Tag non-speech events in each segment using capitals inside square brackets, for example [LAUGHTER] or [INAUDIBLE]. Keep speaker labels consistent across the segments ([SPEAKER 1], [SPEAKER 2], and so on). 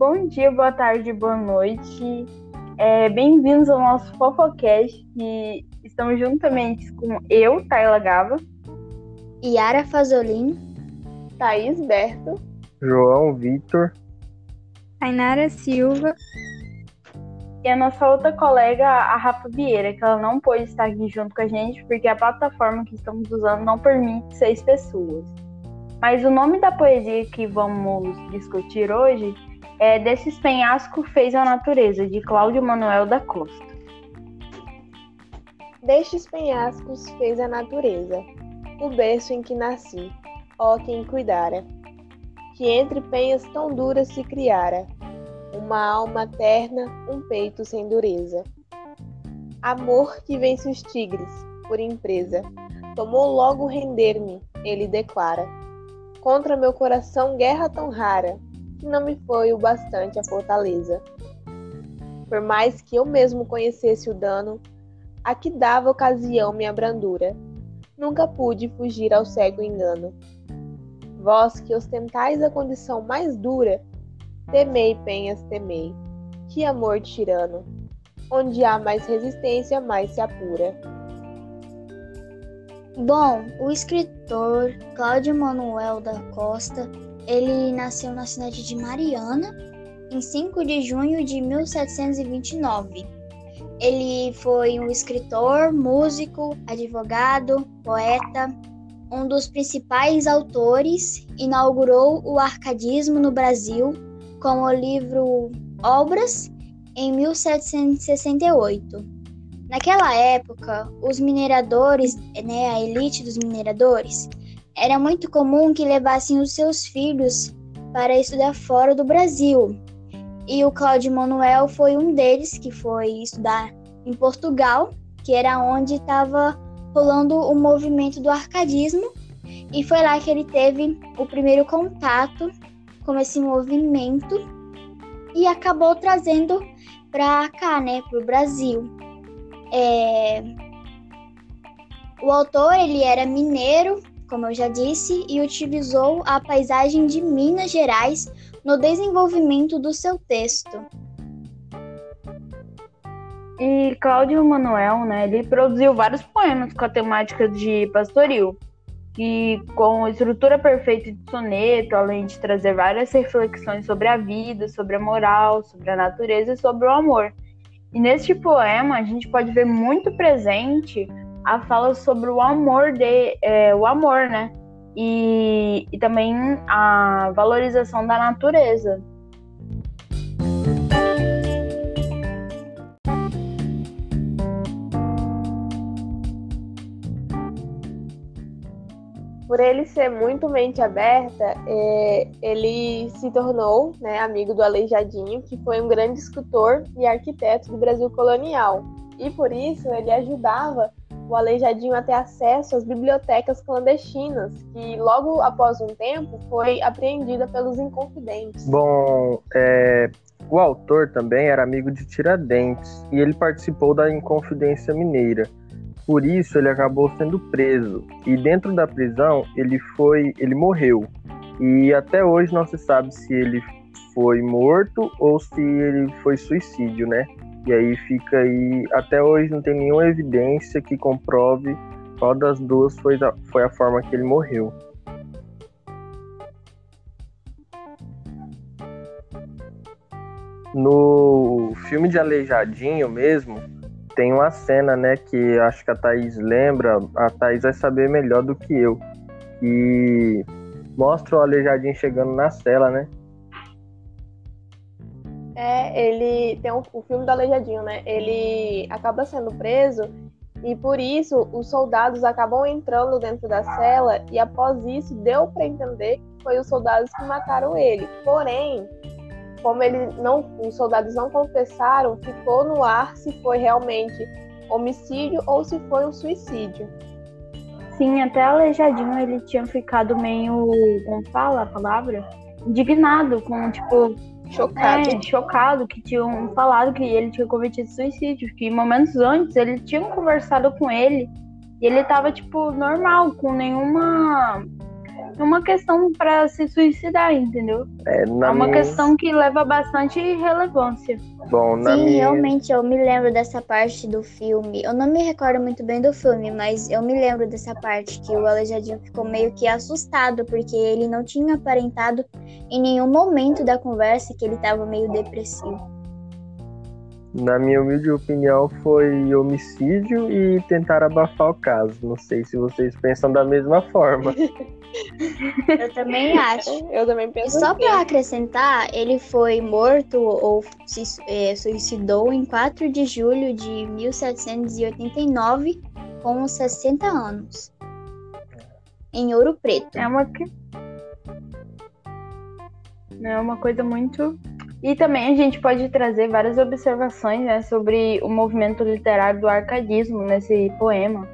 [SPEAKER 1] bom dia, boa tarde, boa noite. É, Bem-vindos ao nosso Fofocast, que estamos juntamente com eu, Tayla Gava,
[SPEAKER 2] Yara Fazolin,
[SPEAKER 3] Thaís Berto,
[SPEAKER 4] João Vitor,
[SPEAKER 5] Ainara Silva
[SPEAKER 1] e a nossa outra colega, a Rafa Vieira, que ela não pôde estar aqui junto com a gente porque a plataforma que estamos usando não permite seis pessoas. Mas o nome da poesia que vamos discutir hoje é Desses Penhasco Fez a Natureza, de Cláudio Manuel da Costa.
[SPEAKER 3] Destes penhascos fez a natureza, o berço em que nasci, ó quem cuidara, que entre penhas tão duras se criara, uma alma terna, um peito sem dureza. Amor que vence os tigres, por empresa, tomou logo render-me, ele declara. Contra meu coração guerra tão rara, que não me foi o bastante a fortaleza. Por mais que eu mesmo conhecesse o dano, a que dava ocasião minha brandura, nunca pude fugir ao cego engano. Vós que ostentais a condição mais dura, temei, penhas, temei. Que amor tirano! Onde há mais resistência, mais se apura.
[SPEAKER 2] Bom, o escritor Cláudio Manuel da Costa, ele nasceu na cidade de Mariana em 5 de junho de 1729. Ele foi um escritor, músico, advogado, poeta, um dos principais autores, inaugurou o arcadismo no Brasil com o livro Obras em 1768. Naquela época, os mineradores, né, a elite dos mineradores, era muito comum que levassem os seus filhos para estudar fora do Brasil. E o Cláudio Manuel foi um deles que foi estudar em Portugal, que era onde estava rolando o movimento do arcadismo, e foi lá que ele teve o primeiro contato com esse movimento e acabou trazendo para cá, né, para o Brasil. É... O autor ele era mineiro, como eu já disse, e utilizou a paisagem de Minas Gerais no desenvolvimento do seu texto.
[SPEAKER 1] E Cláudio Manuel, né, ele produziu vários poemas com a temática de pastoril, e com estrutura perfeita de soneto, além de trazer várias reflexões sobre a vida, sobre a moral, sobre a natureza e sobre o amor. E neste poema a gente pode ver muito presente a fala sobre o amor de é, o amor, né? E, e também a valorização da natureza.
[SPEAKER 3] por ele ser muito mente aberta, é, ele se tornou né, amigo do Aleijadinho, que foi um grande escultor e arquiteto do Brasil colonial. E por isso ele ajudava o Aleijadinho a ter acesso às bibliotecas clandestinas, que logo após um tempo foi apreendida pelos Inconfidentes.
[SPEAKER 4] Bom, é, o autor também era amigo de Tiradentes e ele participou da Inconfidência Mineira por isso ele acabou sendo preso e dentro da prisão ele foi, ele morreu. E até hoje não se sabe se ele foi morto ou se ele foi suicídio, né? E aí fica aí, até hoje não tem nenhuma evidência que comprove qual das duas foi a, foi a forma que ele morreu. No filme de Aleijadinho mesmo, tem uma cena, né, que acho que a Thaís lembra, a Thaís vai saber melhor do que eu, que mostra o Aleijadinho chegando na cela, né?
[SPEAKER 3] Ele tem um, o filme do Aleijadinho, né? Ele acaba sendo preso e por isso os soldados acabam entrando dentro da cela e após isso deu para entender que foi os soldados que mataram ele. Porém, como ele não, os soldados não confessaram, ficou no ar se foi realmente homicídio ou se foi um suicídio.
[SPEAKER 1] Sim, até aleijadinho ele tinha ficado meio, como fala a palavra? Indignado com, tipo,
[SPEAKER 3] chocado.
[SPEAKER 1] É, chocado que tinham falado que ele tinha cometido suicídio, que momentos antes eles tinham conversado com ele e ele tava, tipo, normal, com nenhuma uma questão para se suicidar, entendeu?
[SPEAKER 4] É, na
[SPEAKER 1] É uma
[SPEAKER 4] minha...
[SPEAKER 1] questão que leva bastante relevância.
[SPEAKER 4] Bom, na
[SPEAKER 2] Sim,
[SPEAKER 4] minha...
[SPEAKER 2] realmente eu me lembro dessa parte do filme. Eu não me recordo muito bem do filme, mas eu me lembro dessa parte que o Aleijadinho ficou meio que assustado, porque ele não tinha aparentado em nenhum momento da conversa que ele estava meio depressivo.
[SPEAKER 4] Na minha humilde opinião, foi homicídio e tentar abafar o caso. Não sei se vocês pensam da mesma forma. [LAUGHS]
[SPEAKER 2] Eu também acho.
[SPEAKER 3] Eu também
[SPEAKER 2] E
[SPEAKER 3] penso
[SPEAKER 2] só
[SPEAKER 3] assim.
[SPEAKER 2] para acrescentar, ele foi morto ou se eh, suicidou em 4 de julho de 1789, com 60 anos, em Ouro Preto.
[SPEAKER 1] É uma que- é uma coisa muito e também a gente pode trazer várias observações né, sobre o movimento literário do arcadismo nesse poema.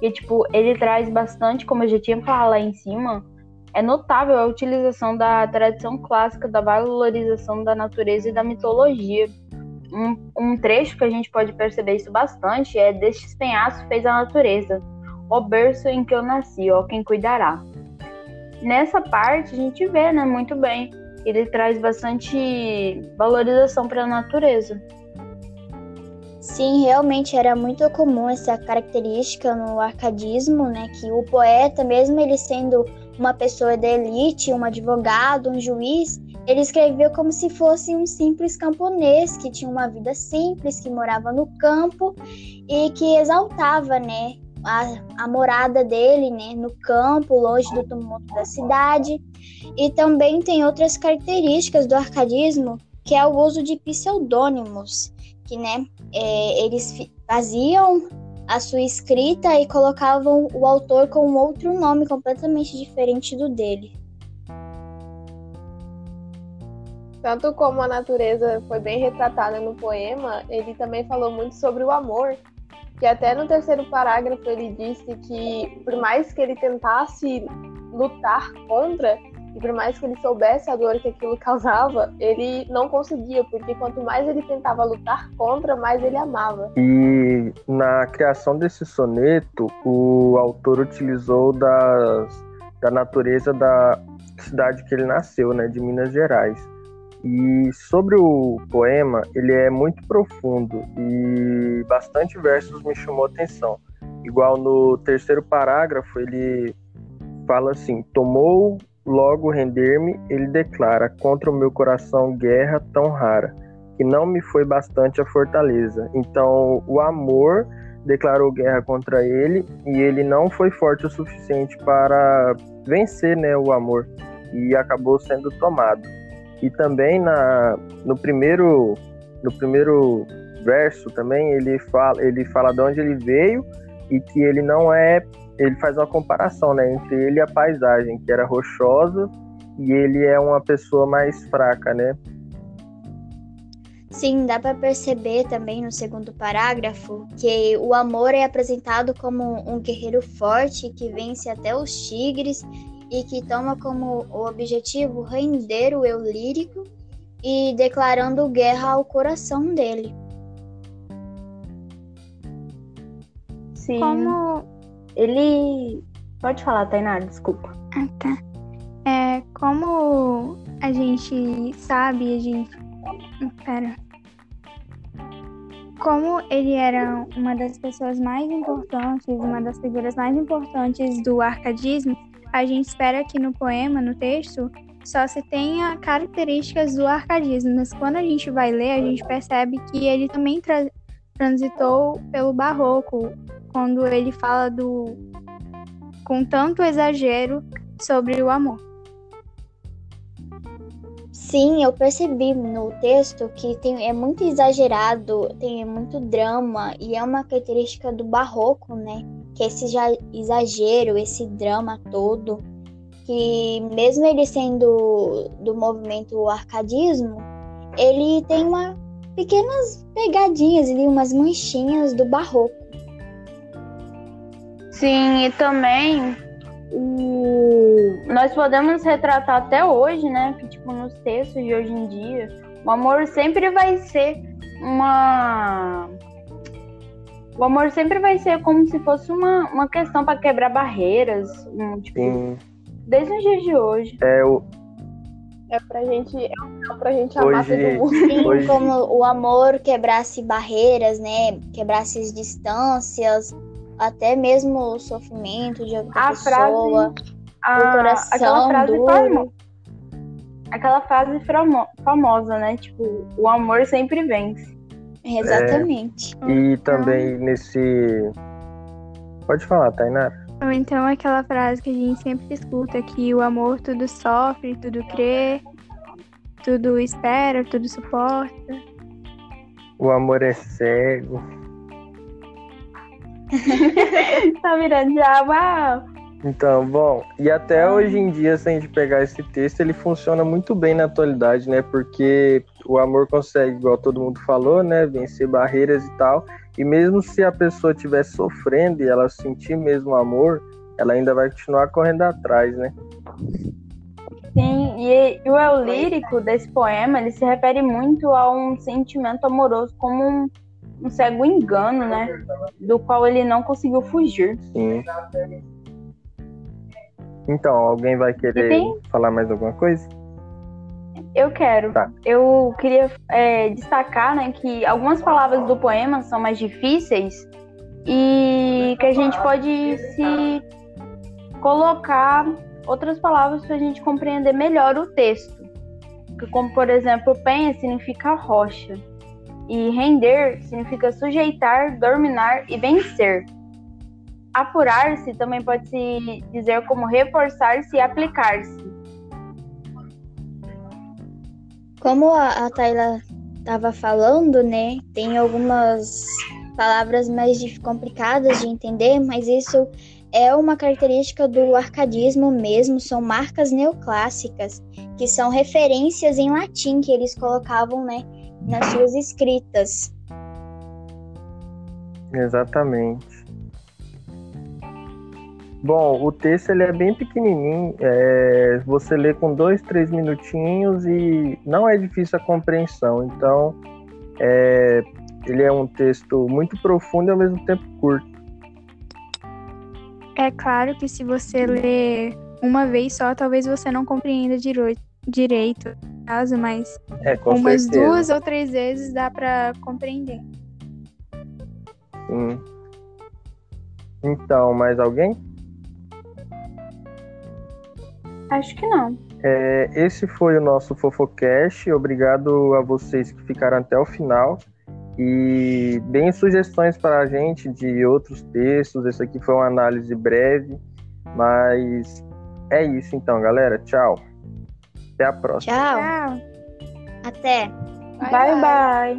[SPEAKER 1] E, tipo, ele traz bastante, como eu já tinha falado lá em cima, é notável a utilização da tradição clássica da valorização da natureza e da mitologia. Um, um trecho que a gente pode perceber isso bastante é Destes penhascos fez a natureza, o berço em que eu nasci, ó, quem cuidará. Nessa parte a gente vê, né, muito bem, ele traz bastante valorização para a natureza.
[SPEAKER 2] Sim, realmente era muito comum essa característica no arcadismo, né? Que o poeta, mesmo ele sendo uma pessoa da elite, um advogado, um juiz, ele escrevia como se fosse um simples camponês que tinha uma vida simples, que morava no campo e que exaltava, né? A, a morada dele, né? No campo, longe do tumulto da cidade. E também tem outras características do arcadismo, que é o uso de pseudônimos, que, né? é, eles faziam a sua escrita e colocavam o autor com outro nome completamente diferente do dele.
[SPEAKER 3] Tanto como a natureza foi bem retratada no poema, ele também falou muito sobre o amor, que até no terceiro parágrafo ele disse que por mais que ele tentasse lutar contra, e por mais que ele soubesse a dor que aquilo [LAUGHS] causava, ele não conseguia, porque quanto mais ele tentava lutar contra, mais ele amava.
[SPEAKER 4] E na criação desse soneto, o autor utilizou das, da natureza da cidade que ele nasceu, né, de Minas Gerais. E sobre o poema, ele é muito profundo e bastante versos me chamou atenção. Igual no terceiro parágrafo, ele fala assim: Tomou logo render-me, ele declara: Contra o meu coração guerra tão rara, que não me foi bastante a fortaleza. Então, o amor declarou guerra contra ele e ele não foi forte o suficiente para vencer, né, o amor e acabou sendo tomado. E também na, no primeiro no primeiro verso também ele fala ele fala de onde ele veio e que ele não é ele faz uma comparação né, entre ele e a paisagem que era rochosa e ele é uma pessoa mais fraca né
[SPEAKER 2] Sim, dá para perceber também no segundo parágrafo que o amor é apresentado como um guerreiro forte que vence até os tigres e que toma como o objetivo render o eu lírico e declarando guerra ao coração dele.
[SPEAKER 1] Sim.
[SPEAKER 5] Como.
[SPEAKER 1] Ele. Pode falar, Tainá, desculpa.
[SPEAKER 5] Ah, tá. É, como a gente sabe, a gente. Pera. Como ele era uma das pessoas mais importantes, uma das figuras mais importantes do arcadismo, a gente espera que no poema, no texto, só se tenha características do arcadismo, mas quando a gente vai ler, a gente percebe que ele também tra- transitou pelo barroco, quando ele fala do com tanto exagero sobre o amor.
[SPEAKER 2] Sim, eu percebi no texto que tem, é muito exagerado, tem muito drama e é uma característica do barroco, né? Que é esse exagero, esse drama todo, que mesmo ele sendo do movimento arcadismo, ele tem uma pequenas pegadinhas ali, umas manchinhas do barroco.
[SPEAKER 1] Sim, e também o... nós podemos retratar até hoje, né? Que tipo, nos textos de hoje em dia, o amor sempre vai ser uma. O amor sempre vai ser como se fosse uma, uma questão para quebrar barreiras, um, tipo,
[SPEAKER 4] Sim.
[SPEAKER 1] desde os dias de hoje.
[SPEAKER 4] É, o,
[SPEAKER 3] É pra gente, é um pra gente amar
[SPEAKER 4] Hoje-
[SPEAKER 3] todo mundo. [LAUGHS]
[SPEAKER 2] Sim,
[SPEAKER 4] Hoje-
[SPEAKER 2] como o amor quebrasse barreiras, né? Quebrasse as distâncias, até mesmo o sofrimento de outra
[SPEAKER 1] A
[SPEAKER 2] pessoa,
[SPEAKER 1] A-
[SPEAKER 2] o coração
[SPEAKER 1] aquela frase
[SPEAKER 2] duro.
[SPEAKER 1] famo- aquela frase famosa, né? Tipo, o amor sempre vence.
[SPEAKER 2] Exatamente.
[SPEAKER 4] e também nesse. Pode falar, Tainara.
[SPEAKER 5] Ou então aquela frase que a gente sempre escuta, que o amor tudo sofre, tudo crê, tudo espera, tudo suporta.
[SPEAKER 4] O amor é cego. [LAUGHS]
[SPEAKER 1] tá virando uau!
[SPEAKER 4] Então, bom, e até hoje em dia, se a gente pegar esse texto, ele funciona muito bem na atualidade, né? Porque o amor consegue, igual todo mundo falou, né? Vencer barreiras e tal. E mesmo se a pessoa estiver sofrendo e ela sentir mesmo amor, ela ainda vai continuar correndo atrás, né?
[SPEAKER 1] Sim, e, e o eu lírico desse poema, ele se refere muito a um sentimento amoroso como um, um cego engano, né? Do qual ele não conseguiu fugir.
[SPEAKER 4] Sim. Então, alguém vai querer
[SPEAKER 1] tem-
[SPEAKER 4] falar mais alguma coisa?
[SPEAKER 1] Eu quero.
[SPEAKER 4] Tá.
[SPEAKER 1] Eu queria é, destacar né, que algumas palavras do poema são mais difíceis e que a gente pode se colocar outras palavras para a gente compreender melhor o texto. Como, por exemplo, penha significa rocha e render significa sujeitar, dominar e vencer. Apurar-se também pode se dizer como reforçar-se e aplicar-se.
[SPEAKER 2] Como a, a estava falando, né? Tem algumas palavras mais complicadas de entender, mas isso é uma característica do arcadismo mesmo, são marcas neoclássicas, que são referências em latim que eles colocavam, né, nas suas escritas.
[SPEAKER 4] Exatamente. Bom, o texto ele é bem pequenininho, é, você lê com dois, três minutinhos e não é difícil a compreensão. Então, é, ele é um texto muito profundo e ao mesmo tempo curto.
[SPEAKER 5] É claro que se você ler uma vez só, talvez você não compreenda direito, caso, mas
[SPEAKER 4] É, com
[SPEAKER 5] umas
[SPEAKER 4] certeza.
[SPEAKER 5] duas ou três vezes dá pra compreender.
[SPEAKER 4] Sim. Então, mais alguém?
[SPEAKER 1] Acho que não.
[SPEAKER 4] É, esse foi o nosso Fofocast. Obrigado a vocês que ficaram até o final. E deem sugestões para a gente de outros textos. Esse aqui foi uma análise breve, mas é isso então, galera. Tchau. Até a próxima.
[SPEAKER 5] Tchau,
[SPEAKER 2] até!
[SPEAKER 1] bye. bye.